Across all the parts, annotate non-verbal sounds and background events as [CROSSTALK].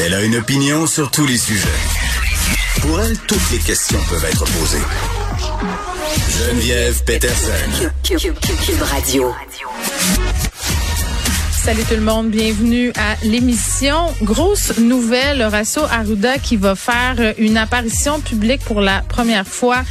Elle a une opinion sur tous les sujets. Pour elle, toutes les questions peuvent être posées. Geneviève Peterson. Cube Radio. Salut tout le monde, bienvenue à l'émission. Grosse nouvelle, Horacio Arruda qui va faire une apparition publique pour la première fois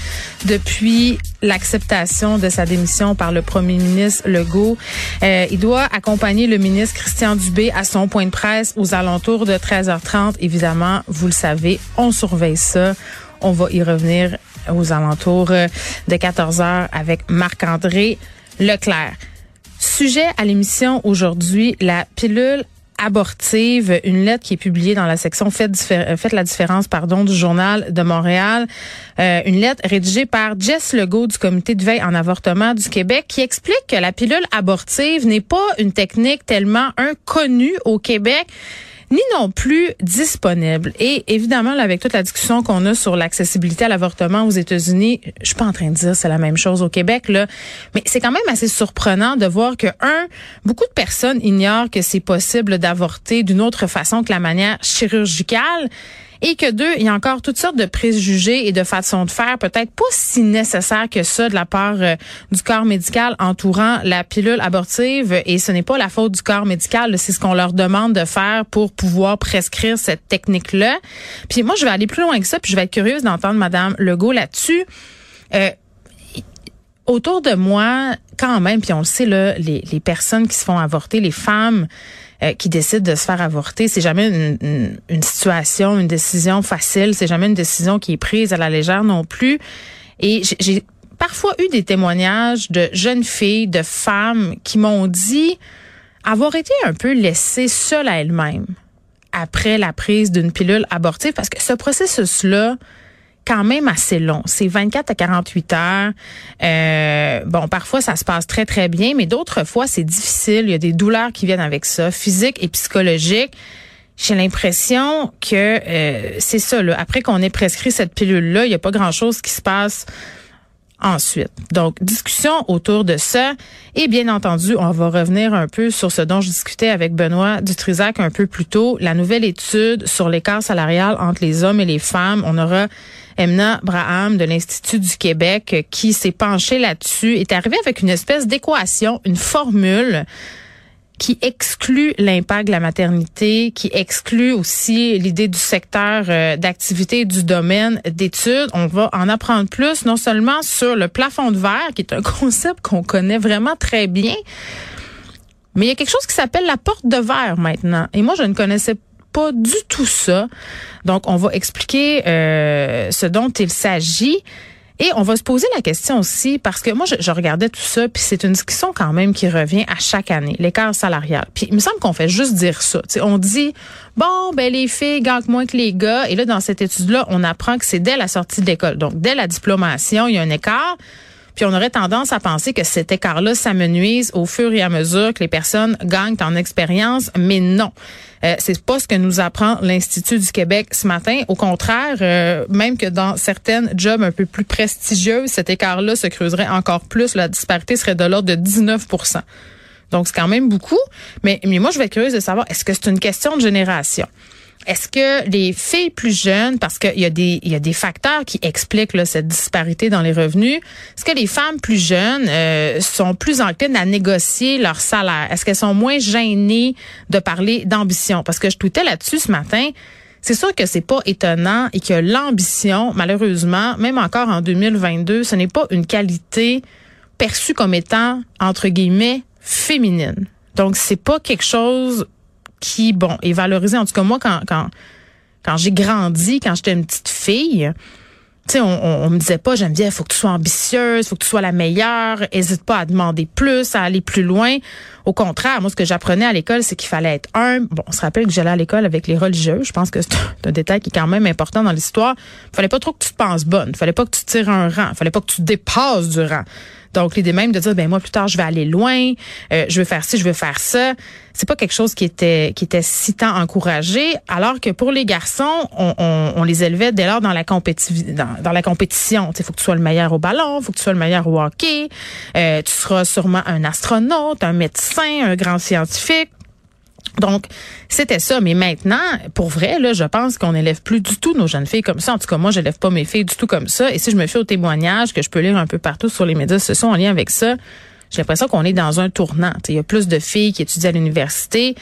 depuis l'acceptation de sa démission par le premier ministre Legault. Euh, il doit accompagner le ministre Christian Dubé à son point de presse aux alentours de 13h30. Évidemment, vous le savez, on surveille ça. On va y revenir aux alentours euh, de 14h avec Marc-André Leclerc. Sujet à l'émission aujourd'hui, la pilule abortive, une lettre qui est publiée dans la section Faites, Faites la différence pardon du journal de Montréal, Euh, une lettre rédigée par Jess Legault du comité de veille en avortement du Québec qui explique que la pilule abortive n'est pas une technique tellement inconnue au Québec ni non plus disponible. Et évidemment, là, avec toute la discussion qu'on a sur l'accessibilité à l'avortement aux États-Unis, je suis pas en train de dire c'est la même chose au Québec, là, mais c'est quand même assez surprenant de voir que un, beaucoup de personnes ignorent que c'est possible d'avorter d'une autre façon que la manière chirurgicale. Et que deux, il y a encore toutes sortes de préjugés et de façons de faire, peut-être pas si nécessaires que ça de la part euh, du corps médical entourant la pilule abortive. Et ce n'est pas la faute du corps médical, c'est ce qu'on leur demande de faire pour pouvoir prescrire cette technique-là. Puis moi, je vais aller plus loin que ça, puis je vais être curieuse d'entendre Madame Legault là-dessus. Euh, autour de moi, quand même, puis on le sait, là, les personnes qui se font avorter, les femmes euh, qui décident de se faire avorter, c'est jamais une, situation, une décision facile, c'est jamais une décision qui est prise à la légère non plus. Et j'ai- j'ai parfois eu des témoignages de jeunes filles, de femmes qui m'ont dit avoir été un peu laissées seules à elles-mêmes après la prise d'une pilule abortive, parce que ce processus-là, quand même assez long. C'est 24 à 48 heures. Euh, bon, parfois ça se passe très très bien, mais d'autres fois c'est difficile. Il y a des douleurs qui viennent avec ça, physiques et psychologiques. J'ai l'impression que euh, c'est ça. Là. Après qu'on ait prescrit cette pilule-là, il n'y a pas grand-chose qui se passe ensuite. Donc, discussion autour de ça. Et bien entendu, on va revenir un peu sur ce dont je discutais avec Benoît Dutrisac un peu plus tôt, la nouvelle étude sur l'écart salarial entre les hommes et les femmes. On aura Emna Braham de l'Institut du Québec qui s'est penchée là-dessus, est arrivée avec une espèce d'équation, une formule qui exclut l'impact de la maternité, qui exclut aussi l'idée du secteur euh, d'activité du domaine d'études. On va en apprendre plus, non seulement sur le plafond de verre, qui est un [LAUGHS] concept qu'on connaît vraiment très bien, mais il y a quelque chose qui s'appelle la porte de verre maintenant. Et moi, je ne connaissais pas du tout ça. Donc, on va expliquer euh, ce dont il s'agit. Et on va se poser la question aussi, parce que moi, je, je regardais tout ça, puis c'est une discussion quand même qui revient à chaque année, l'écart salarial. Puis il me semble qu'on fait juste dire ça. On dit, bon, ben les filles gagnent moins que les gars. Et là, dans cette étude-là, on apprend que c'est dès la sortie de l'école. Donc, dès la diplomation, il y a un écart. Puis on aurait tendance à penser que cet écart-là s'amenuise au fur et à mesure que les personnes gagnent en expérience, mais non. Euh, c'est pas ce que nous apprend l'Institut du Québec ce matin. Au contraire, euh, même que dans certaines jobs un peu plus prestigieuses, cet écart-là se creuserait encore plus. La disparité serait de l'ordre de 19% donc, c'est quand même beaucoup. Mais, mais moi, je vais être curieuse de savoir, est-ce que c'est une question de génération? Est-ce que les filles plus jeunes, parce qu'il y a des facteurs qui expliquent cette disparité dans les revenus, est-ce que les femmes plus jeunes euh, sont plus enclines à négocier leur salaire? Est-ce qu'elles sont moins gênées de parler d'ambition? Parce que je tweetais là-dessus ce matin. C'est sûr que c'est pas étonnant et que l'ambition, malheureusement, même encore en 2022, ce n'est pas une qualité perçue comme étant entre guillemets féminine. Donc c'est pas quelque chose qui, bon, est valorisé. En tout cas, moi, quand, quand, quand j'ai grandi, quand j'étais une petite fille, tu on, on, me disait pas, il faut que tu sois ambitieuse, faut que tu sois la meilleure, hésite pas à demander plus, à aller plus loin. Au contraire, moi, ce que j'apprenais à l'école, c'est qu'il fallait être un. Bon, on se rappelle que j'allais à l'école avec les religieux. Je pense que c'est un détail qui est quand même important dans l'histoire. Fallait pas trop que tu te penses bonne. Fallait pas que tu tires un rang. Fallait pas que tu dépasses du rang. Donc l'idée même de dire ben moi plus tard je vais aller loin, euh, je veux faire ci, je veux faire ça, c'est pas quelque chose qui était qui était si tant encouragé. Alors que pour les garçons, on, on, les élevait dès lors dans la compétition, dans. Il faut que tu sois le meilleur au ballon, faut que tu sois le meilleur au hockey, euh, tu seras sûrement un astronaute, un médecin, un grand scientifique. Donc, c'était ça. Mais maintenant, pour vrai, là, je pense qu'on n'élève plus du tout nos jeunes filles comme ça. En tout cas, moi, je n'élève pas mes filles du tout comme ça. Et si je me fie au témoignage que je peux lire un peu partout sur les médias sociaux en lien avec ça, j'ai l'impression qu'on est dans un tournant. Il y a plus de filles qui étudient à l'université.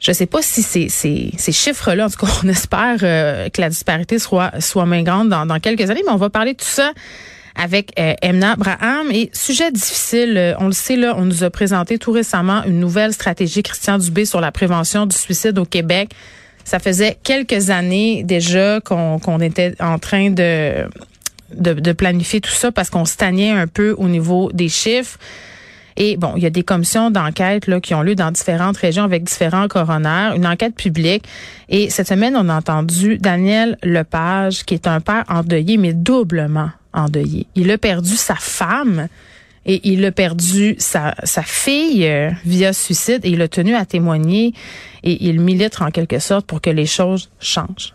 Je sais pas si ces, ces, ces chiffres-là, en tout cas, [LAUGHS] on espère euh, que la disparité soit, soit moins grande dans, dans quelques années, mais on va parler de tout ça avec euh, Emna Braham. Et sujet difficile, euh, on le sait, là, on nous a présenté tout récemment une nouvelle stratégie Christian Dubé sur la prévention du suicide au Québec. Ça faisait quelques années déjà qu'on était en train de, de, de planifier tout ça parce qu'on stagnait un peu au niveau des chiffres. Et bon, il y a des commissions d'enquête qui ont lieu dans différentes régions avec différents coronaires, une enquête publique. Et cette semaine, on a entendu Daniel Lepage, qui est un père endeuillé, mais doublement endeuillé. Il a perdu sa femme et il a perdu sa, sa fille euh, via suicide et il a tenu à témoigner et il milite en quelque sorte pour que les choses changent.